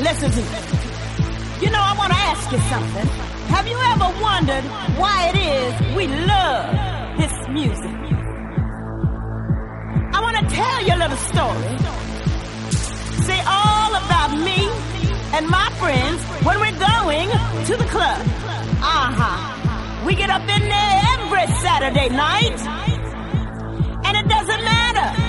Listen to me. You know, I want to ask you something. Have you ever wondered why it is we love this music? I want to tell you a little story. Say all about me and my friends when we're going to the club. Uh-huh. We get up in there every Saturday night. And it doesn't matter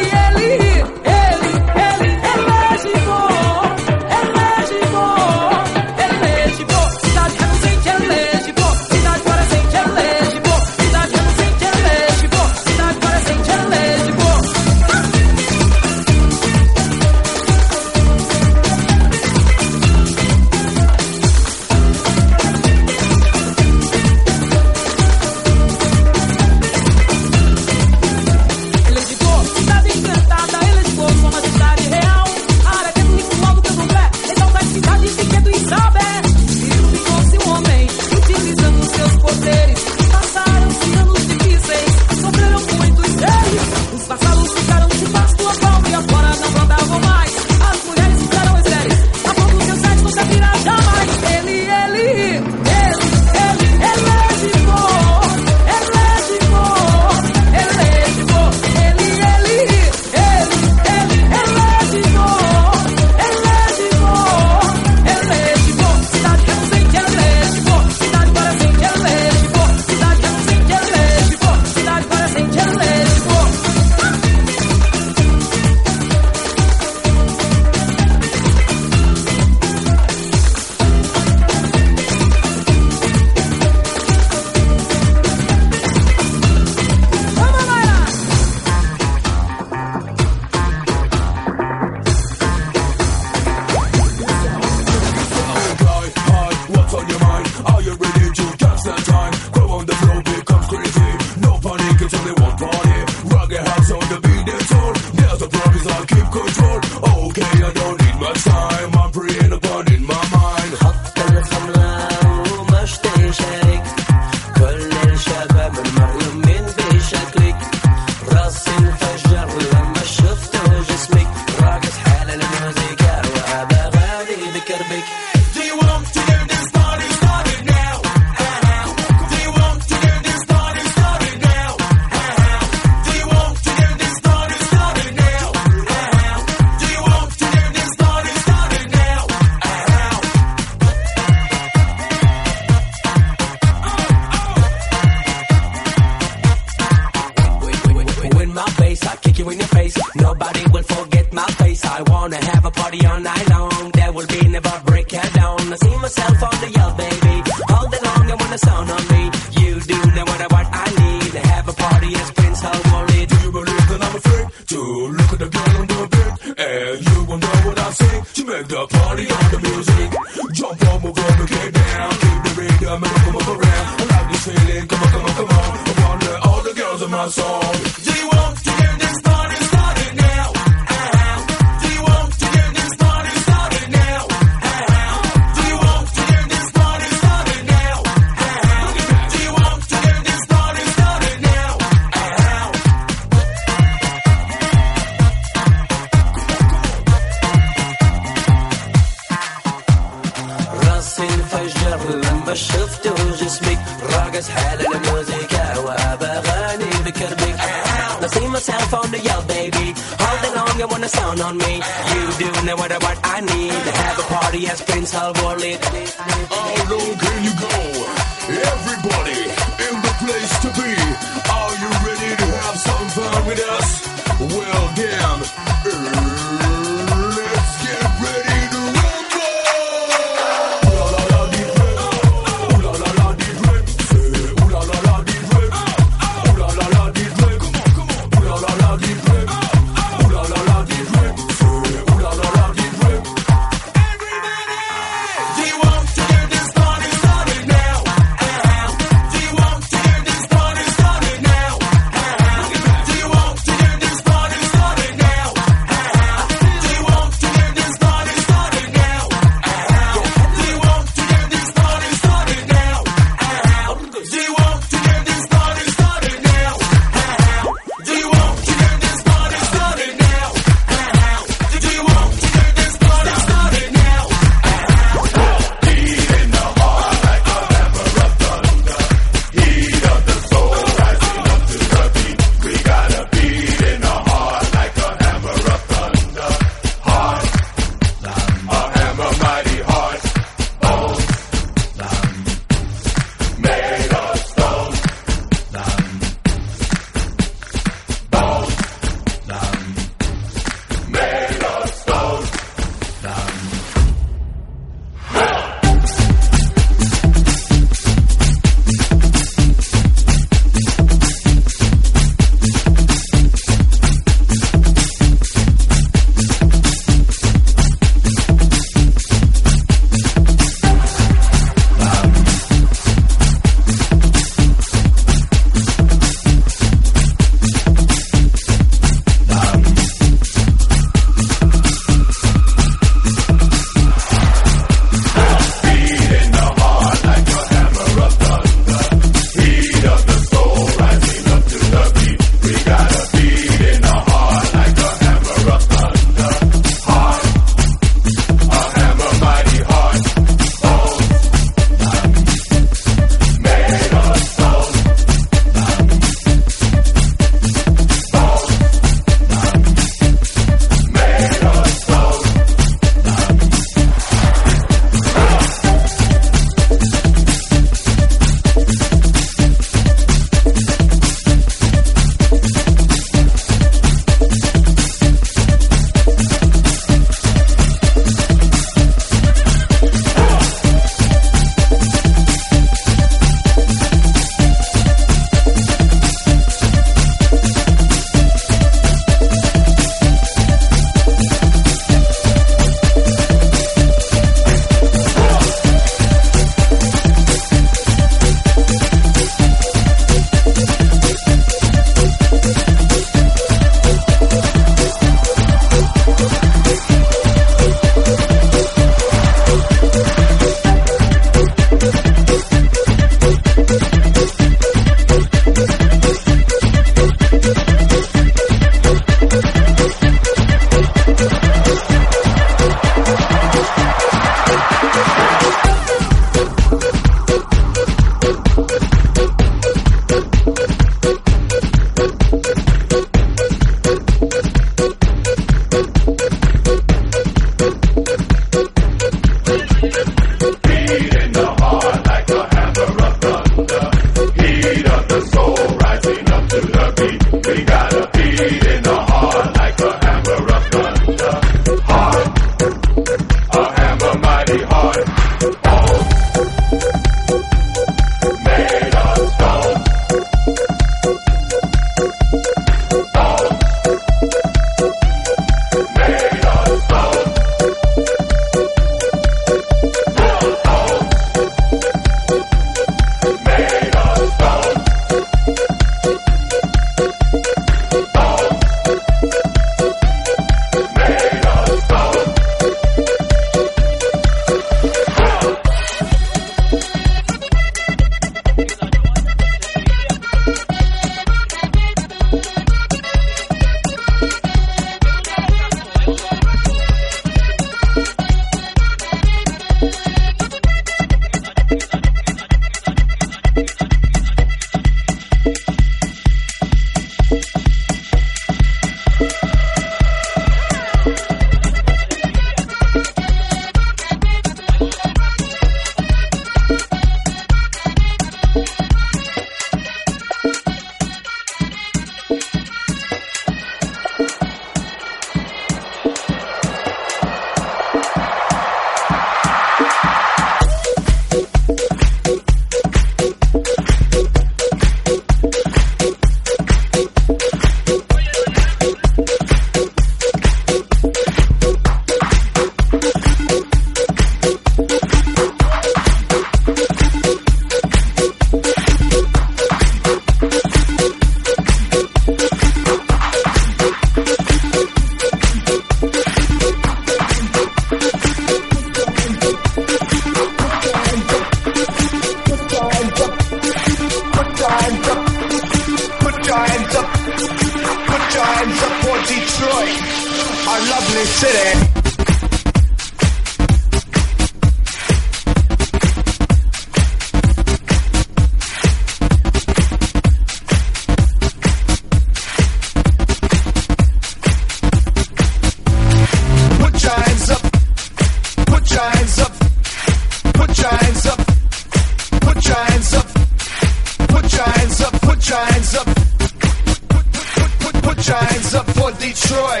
Detroit.